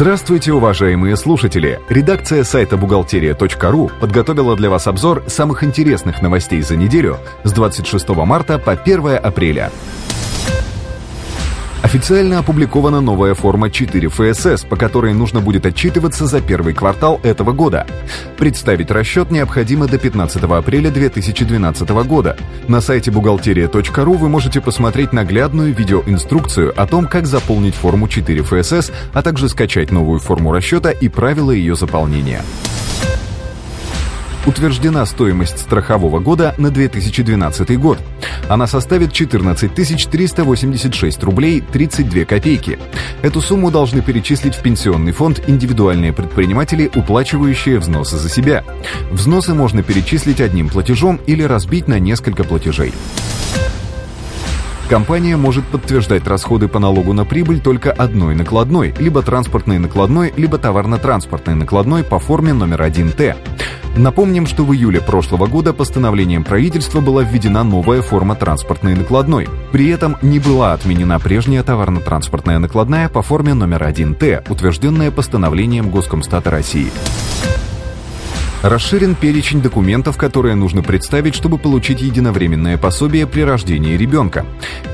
Здравствуйте, уважаемые слушатели! Редакция сайта бухгалтерия.ру подготовила для вас обзор самых интересных новостей за неделю с 26 марта по 1 апреля. Официально опубликована новая форма 4 ФСС, по которой нужно будет отчитываться за первый квартал этого года. Представить расчет необходимо до 15 апреля 2012 года. На сайте бухгалтерия.ру вы можете посмотреть наглядную видеоинструкцию о том, как заполнить форму 4 ФСС, а также скачать новую форму расчета и правила ее заполнения утверждена стоимость страхового года на 2012 год. Она составит 14 386 рублей 32 копейки. Эту сумму должны перечислить в пенсионный фонд индивидуальные предприниматели, уплачивающие взносы за себя. Взносы можно перечислить одним платежом или разбить на несколько платежей. Компания может подтверждать расходы по налогу на прибыль только одной накладной, либо транспортной накладной, либо товарно-транспортной накладной по форме номер 1Т. Напомним, что в июле прошлого года постановлением правительства была введена новая форма транспортной накладной. При этом не была отменена прежняя товарно-транспортная накладная по форме номер 1Т, утвержденная постановлением Госкомстата России. Расширен перечень документов, которые нужно представить, чтобы получить единовременное пособие при рождении ребенка.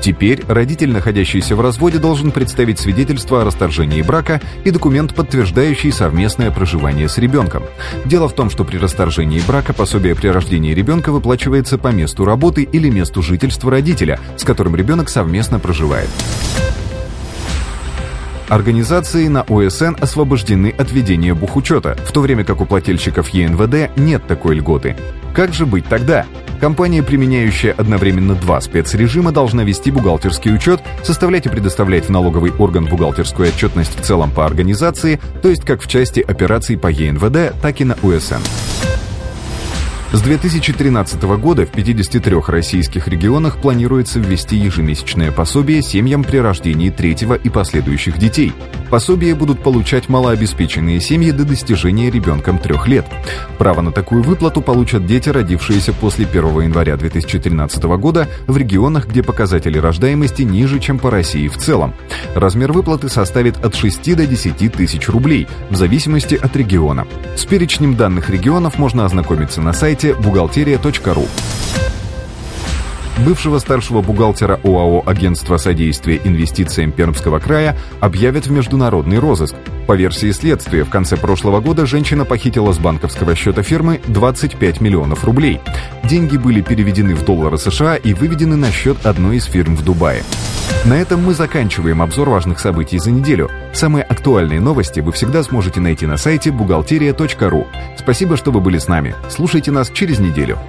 Теперь родитель, находящийся в разводе, должен представить свидетельство о расторжении брака и документ, подтверждающий совместное проживание с ребенком. Дело в том, что при расторжении брака пособие при рождении ребенка выплачивается по месту работы или месту жительства родителя, с которым ребенок совместно проживает. Организации на ОСН освобождены от ведения бухучета, в то время как у плательщиков ЕНВД нет такой льготы. Как же быть тогда? Компания, применяющая одновременно два спецрежима, должна вести бухгалтерский учет, составлять и предоставлять в налоговый орган бухгалтерскую отчетность в целом по организации, то есть как в части операций по ЕНВД, так и на УСН. С 2013 года в 53 российских регионах планируется ввести ежемесячное пособие семьям при рождении третьего и последующих детей. Пособие будут получать малообеспеченные семьи до достижения ребенком трех лет. Право на такую выплату получат дети, родившиеся после 1 января 2013 года в регионах, где показатели рождаемости ниже, чем по России в целом. Размер выплаты составит от 6 до 10 тысяч рублей, в зависимости от региона. С перечнем данных регионов можно ознакомиться на сайте сайте бухгалтерия.ру. Бывшего старшего бухгалтера ОАО «Агентство содействия инвестициям Пермского края» объявят в международный розыск. По версии следствия, в конце прошлого года женщина похитила с банковского счета фирмы 25 миллионов рублей. Деньги были переведены в доллары США и выведены на счет одной из фирм в Дубае. На этом мы заканчиваем обзор важных событий за неделю. Самые актуальные новости вы всегда сможете найти на сайте бухгалтерия.ру. Спасибо, что вы были с нами. Слушайте нас через неделю.